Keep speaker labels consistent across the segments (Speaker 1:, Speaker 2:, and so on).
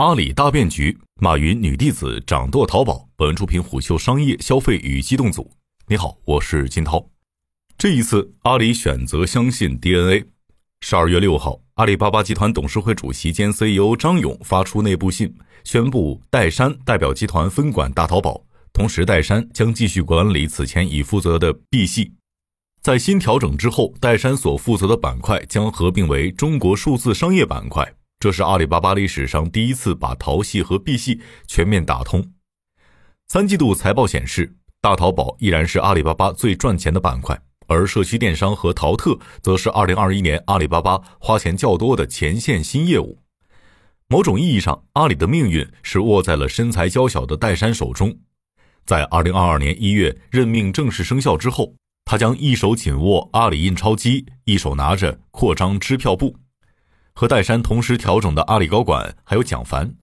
Speaker 1: 阿里大变局，马云女弟子掌舵淘宝。本文出品虎嗅商业消费与机动组。你好，我是金涛。这一次，阿里选择相信 DNA。十二月六号，阿里巴巴集团董事会主席兼 CEO 张勇发出内部信，宣布戴珊代表集团分管大淘宝，同时戴珊将继续管理此前已负责的 B 系。在新调整之后，戴珊所负责的板块将合并为中国数字商业板块。这是阿里巴巴历史上第一次把淘系和 B 系全面打通。三季度财报显示，大淘宝依然是阿里巴巴最赚钱的板块，而社区电商和淘特则是2021年阿里巴巴花钱较多的前线新业务。某种意义上，阿里的命运是握在了身材娇小的戴珊手中。在2022年1月任命正式生效之后，他将一手紧握阿里印钞机，一手拿着扩张支票部。和戴珊同时调整的阿里高管还有蒋凡。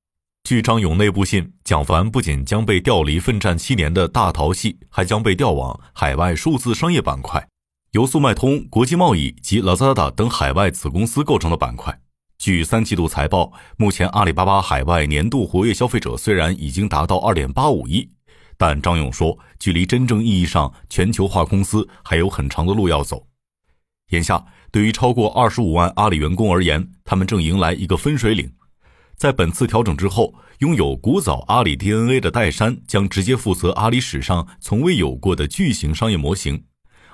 Speaker 1: 据张勇内部信，蒋凡不仅将被调离奋战七年的大淘系，还将被调往海外数字商业板块，由速卖通、国际贸易及 Lazada 等海外子公司构成的板块。据三季度财报，目前阿里巴巴海外年度活跃消费者虽然已经达到二点八五亿，但张勇说，距离真正意义上全球化公司还有很长的路要走。眼下，对于超过二十五万阿里员工而言，他们正迎来一个分水岭。在本次调整之后，拥有古早阿里 DNA 的戴珊将直接负责阿里史上从未有过的巨型商业模型，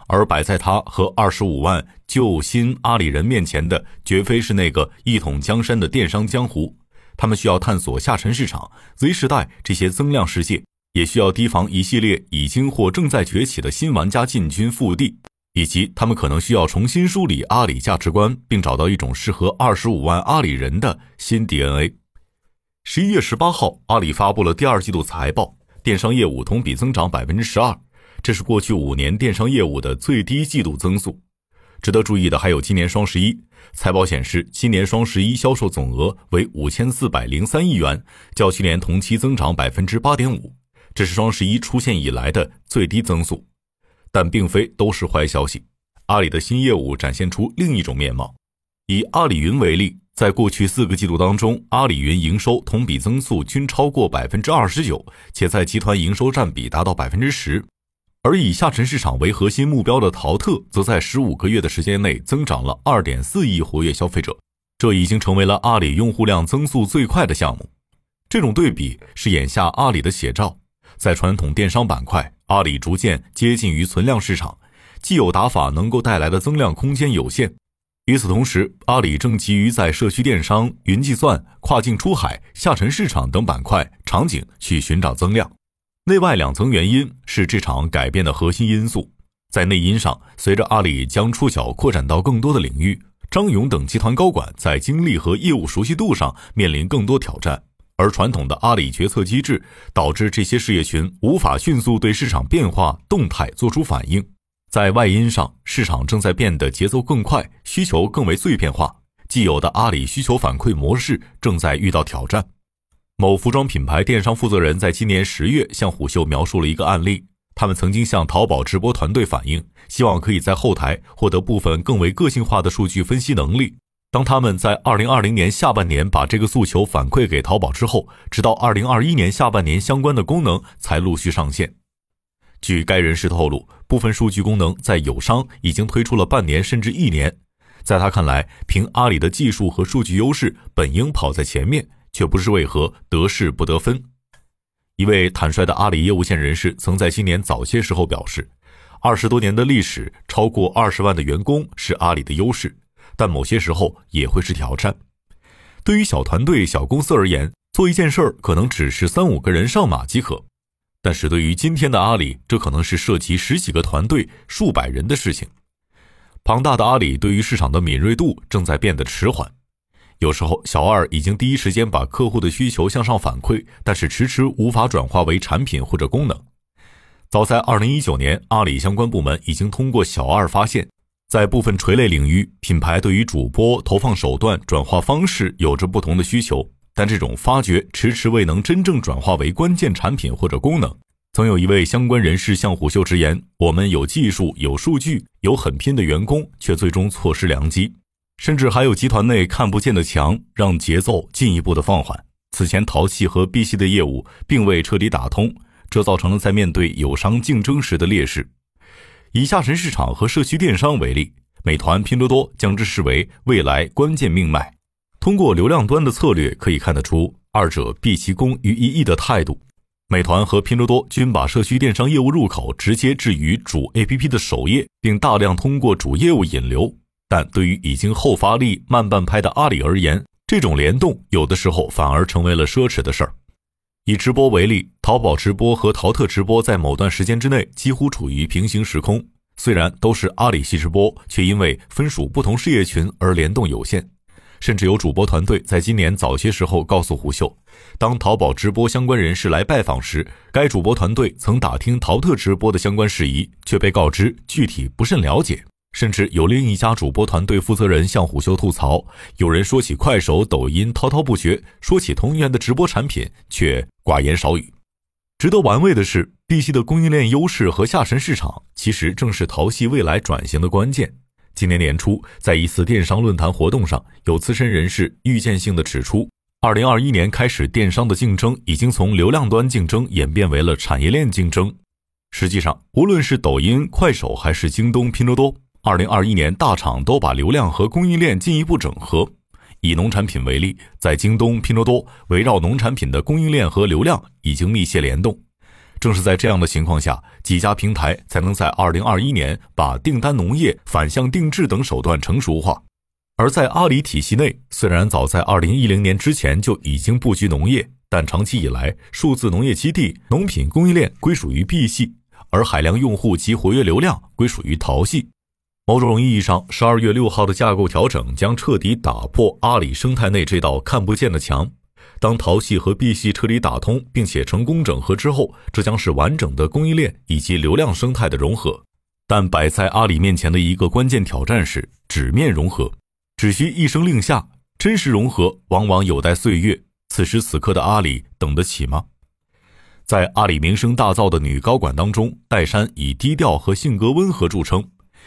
Speaker 1: 而摆在他和二十五万旧新阿里人面前的，绝非是那个一统江山的电商江湖。他们需要探索下沉市场、Z 时代这些增量世界，也需要提防一系列已经或正在崛起的新玩家进军腹地。以及他们可能需要重新梳理阿里价值观，并找到一种适合二十五万阿里人的新 DNA。十一月十八号，阿里发布了第二季度财报，电商业务同比增长百分之十二，这是过去五年电商业务的最低季度增速。值得注意的还有今年双十一，财报显示，今年双十一销售总额为五千四百零三亿元，较去年同期增长百分之八点五，这是双十一出现以来的最低增速。但并非都是坏消息，阿里的新业务展现出另一种面貌。以阿里云为例，在过去四个季度当中，阿里云营收同比增速均超过百分之二十九，且在集团营收占比达到百分之十。而以下沉市场为核心目标的淘特，则在十五个月的时间内增长了二点四亿活跃消费者，这已经成为了阿里用户量增速最快的项目。这种对比是眼下阿里的写照。在传统电商板块，阿里逐渐接近于存量市场，既有打法能够带来的增量空间有限。与此同时，阿里正急于在社区电商、云计算、跨境出海、下沉市场等板块场景去寻找增量。内外两层原因是这场改变的核心因素。在内因上，随着阿里将触角扩展到更多的领域，张勇等集团高管在精力和业务熟悉度上面临更多挑战。而传统的阿里决策机制导致这些事业群无法迅速对市场变化动态做出反应。在外因上，市场正在变得节奏更快，需求更为碎片化，既有的阿里需求反馈模式正在遇到挑战。某服装品牌电商负责人在今年十月向虎嗅描述了一个案例：他们曾经向淘宝直播团队反映，希望可以在后台获得部分更为个性化的数据分析能力。当他们在二零二零年下半年把这个诉求反馈给淘宝之后，直到二零二一年下半年相关的功能才陆续上线。据该人士透露，部分数据功能在友商已经推出了半年甚至一年。在他看来，凭阿里的技术和数据优势，本应跑在前面，却不知为何得势不得分。一位坦率的阿里业务线人士曾在今年早些时候表示：“二十多年的历史，超过二十万的员工是阿里的优势。”但某些时候也会是挑战。对于小团队、小公司而言，做一件事儿可能只是三五个人上马即可；但是对于今天的阿里，这可能是涉及十几个团队、数百人的事情。庞大的阿里对于市场的敏锐度正在变得迟缓。有时候，小二已经第一时间把客户的需求向上反馈，但是迟迟无法转化为产品或者功能。早在二零一九年，阿里相关部门已经通过小二发现。在部分垂类领域，品牌对于主播投放手段、转化方式有着不同的需求，但这种发掘迟迟未能真正转化为关键产品或者功能。曾有一位相关人士向虎嗅直言：“我们有技术、有数据、有很拼的员工，却最终错失良机，甚至还有集团内看不见的墙，让节奏进一步的放缓。”此前淘系和碧系的业务并未彻底打通，这造成了在面对友商竞争时的劣势。以下沉市场和社区电商为例，美团、拼多多将之视为未来关键命脉。通过流量端的策略可以看得出，二者毕其功于一役的态度。美团和拼多多均把社区电商业务入口直接置于主 APP 的首页，并大量通过主业务引流。但对于已经后发力、慢半拍的阿里而言，这种联动有的时候反而成为了奢侈的事儿。以直播为例，淘宝直播和淘特直播在某段时间之内几乎处于平行时空。虽然都是阿里系直播，却因为分属不同事业群而联动有限。甚至有主播团队在今年早些时候告诉胡秀，当淘宝直播相关人士来拜访时，该主播团队曾打听淘特直播的相关事宜，却被告知具体不甚了解。甚至有另一家主播团队负责人向虎嗅吐槽，有人说起快手、抖音滔滔不绝，说起同源的直播产品却寡言少语。值得玩味的是，，B 系的供应链优势和下沉市场，其实正是淘系未来转型的关键。今年年初，在一次电商论坛活动上，有资深人士预见性的指出，二零二一年开始，电商的竞争已经从流量端竞争演变为了产业链竞争。实际上，无论是抖音、快手还是京东、拼多多。二零二一年，大厂都把流量和供应链进一步整合。以农产品为例，在京东、拼多多，围绕农产品的供应链和流量已经密切联动。正是在这样的情况下，几家平台才能在二零二一年把订单农业、反向定制等手段成熟化。而在阿里体系内，虽然早在二零一零年之前就已经布局农业，但长期以来，数字农业基地、农品供应链归属于 B 系，而海量用户及活跃流量归属于淘系。某种意义上，十二月六号的架构调整将彻底打破阿里生态内这道看不见的墙。当淘系和 B 系彻底打通，并且成功整合之后，这将是完整的供应链以及流量生态的融合。但摆在阿里面前的一个关键挑战是纸面融合，只需一声令下，真实融合往往有待岁月。此时此刻的阿里等得起吗？在阿里名声大噪的女高管当中，戴珊以低调和性格温和著称。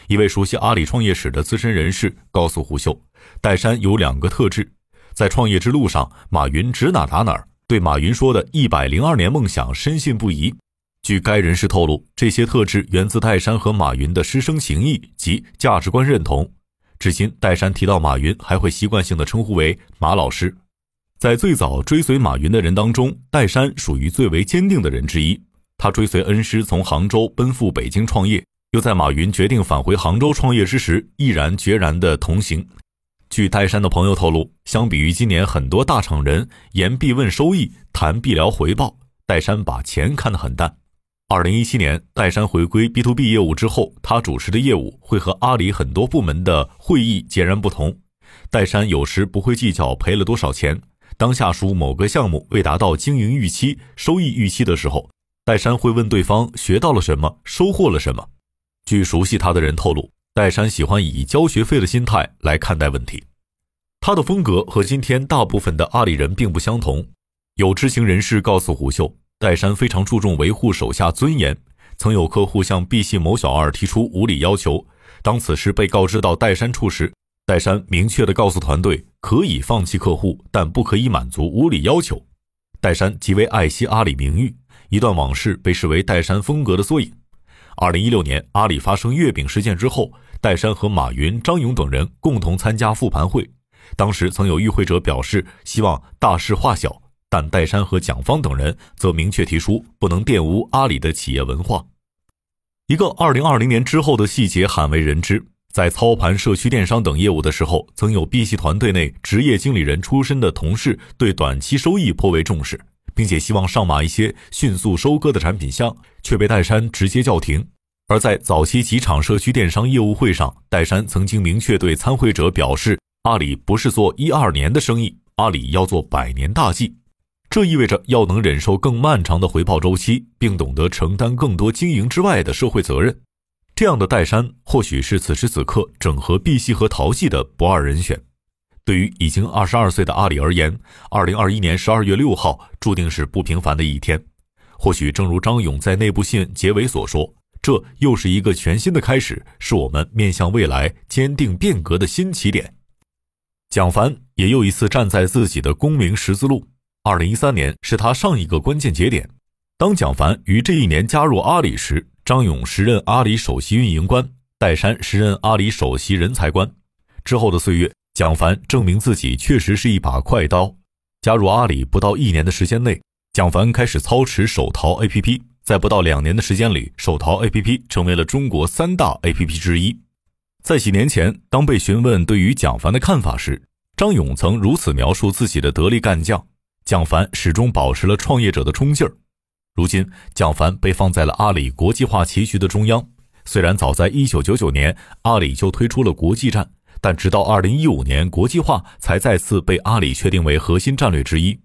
Speaker 1: 一位熟悉阿里创业史的资深人士告诉胡秀，戴珊有两个特质，在创业之路上，马云指哪打哪，对马云说的一百零二年梦想深信不疑。据该人士透露，这些特质源自戴珊和马云的师生情谊及价值观认同。至今，戴珊提到马云还会习惯性的称呼为马老师。在最早追随马云的人当中，戴珊属于最为坚定的人之一。他追随恩师从杭州奔赴北京创业。又在马云决定返回杭州创业之时，毅然决然的同行。据戴珊的朋友透露，相比于今年很多大厂人言必问收益，谈必聊回报，戴珊把钱看得很淡。二零一七年，戴珊回归 B to B 业务之后，他主持的业务会和阿里很多部门的会议截然不同。戴珊有时不会计较赔了多少钱，当下属某个项目未达到经营预期、收益预期的时候，戴珊会问对方学到了什么，收获了什么。据熟悉他的人透露，戴珊喜欢以交学费的心态来看待问题。他的风格和今天大部分的阿里人并不相同。有知情人士告诉胡秀，戴珊非常注重维护手下尊严。曾有客户向 B 系某小二提出无理要求，当此事被告知到戴珊处时，戴珊明确地告诉团队，可以放弃客户，但不可以满足无理要求。戴珊极为爱惜阿里名誉，一段往事被视为戴珊风格的缩影。二零一六年，阿里发生月饼事件之后，戴珊和马云、张勇等人共同参加复盘会。当时曾有与会者表示希望大事化小，但戴珊和蒋方等人则明确提出不能玷污阿里的企业文化。一个二零二零年之后的细节罕为人知：在操盘社区电商等业务的时候，曾有 B 系团队内职业经理人出身的同事对短期收益颇为重视。并且希望上马一些迅速收割的产品项，却被戴珊直接叫停。而在早期几场社区电商业务会上，戴珊曾经明确对参会者表示：“阿里不是做一二年的生意，阿里要做百年大计。”这意味着要能忍受更漫长的回报周期，并懂得承担更多经营之外的社会责任。这样的戴珊，或许是此时此刻整合 B 系和淘系的不二人选。对于已经二十二岁的阿里而言，二零二一年十二月六号注定是不平凡的一天。或许正如张勇在内部信结尾所说：“这又是一个全新的开始，是我们面向未来坚定变革的新起点。”蒋凡也又一次站在自己的功名十字路。二零一三年是他上一个关键节点。当蒋凡于这一年加入阿里时，张勇时任阿里首席运营官，戴珊时任阿里首席人才官。之后的岁月，蒋凡证明自己确实是一把快刀。加入阿里不到一年的时间内，蒋凡开始操持手淘 APP，在不到两年的时间里，手淘 APP 成为了中国三大 APP 之一。在几年前，当被询问对于蒋凡的看法时，张勇曾如此描述自己的得力干将：蒋凡始终保持了创业者的冲劲儿。如今，蒋凡被放在了阿里国际化棋局的中央。虽然早在1999年，阿里就推出了国际站，但直到2015年，国际化才再次被阿里确定为核心战略之一。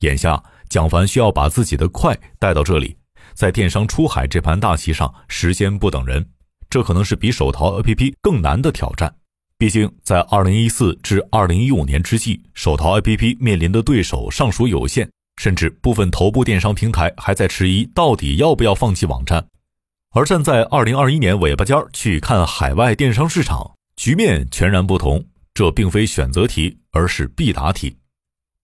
Speaker 1: 眼下，蒋凡需要把自己的快带到这里，在电商出海这盘大棋上，时间不等人，这可能是比手淘 APP 更难的挑战。毕竟，在2014至2015年之际，手淘 APP 面临的对手尚属有限。甚至部分头部电商平台还在迟疑到底要不要放弃网站，而站在二零二一年尾巴尖儿去看海外电商市场，局面全然不同。这并非选择题，而是必答题。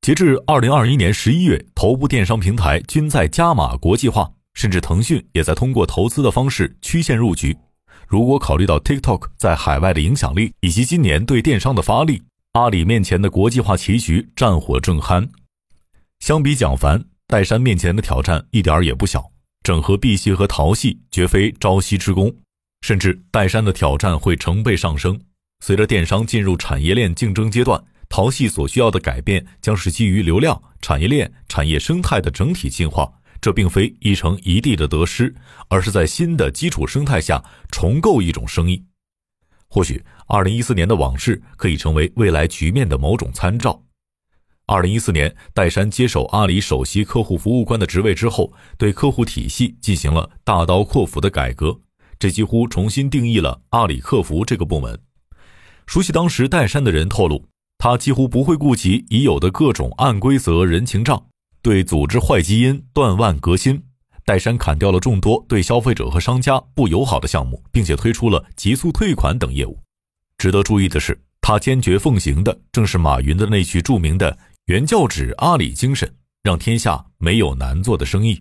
Speaker 1: 截至二零二一年十一月，头部电商平台均在加码国际化，甚至腾讯也在通过投资的方式曲线入局。如果考虑到 TikTok 在海外的影响力，以及今年对电商的发力，阿里面前的国际化棋局战火正酣。相比蒋凡、戴珊面前的挑战一点也不小，整合碧玺和淘系绝非朝夕之功，甚至戴珊的挑战会成倍上升。随着电商进入产业链竞争阶段，淘系所需要的改变将是基于流量、产业链、产业生态的整体进化。这并非一城一地的得失，而是在新的基础生态下重构一种生意。或许，二零一四年的往事可以成为未来局面的某种参照。二零一四年，戴珊接手阿里首席客户服务官的职位之后，对客户体系进行了大刀阔斧的改革，这几乎重新定义了阿里客服这个部门。熟悉当时戴珊的人透露，他几乎不会顾及已有的各种暗规则、人情账，对组织坏基因断腕革新。戴珊砍掉了众多对消费者和商家不友好的项目，并且推出了极速退款等业务。值得注意的是，他坚决奉行的正是马云的那句著名的。原教旨阿里精神，让天下没有难做的生意。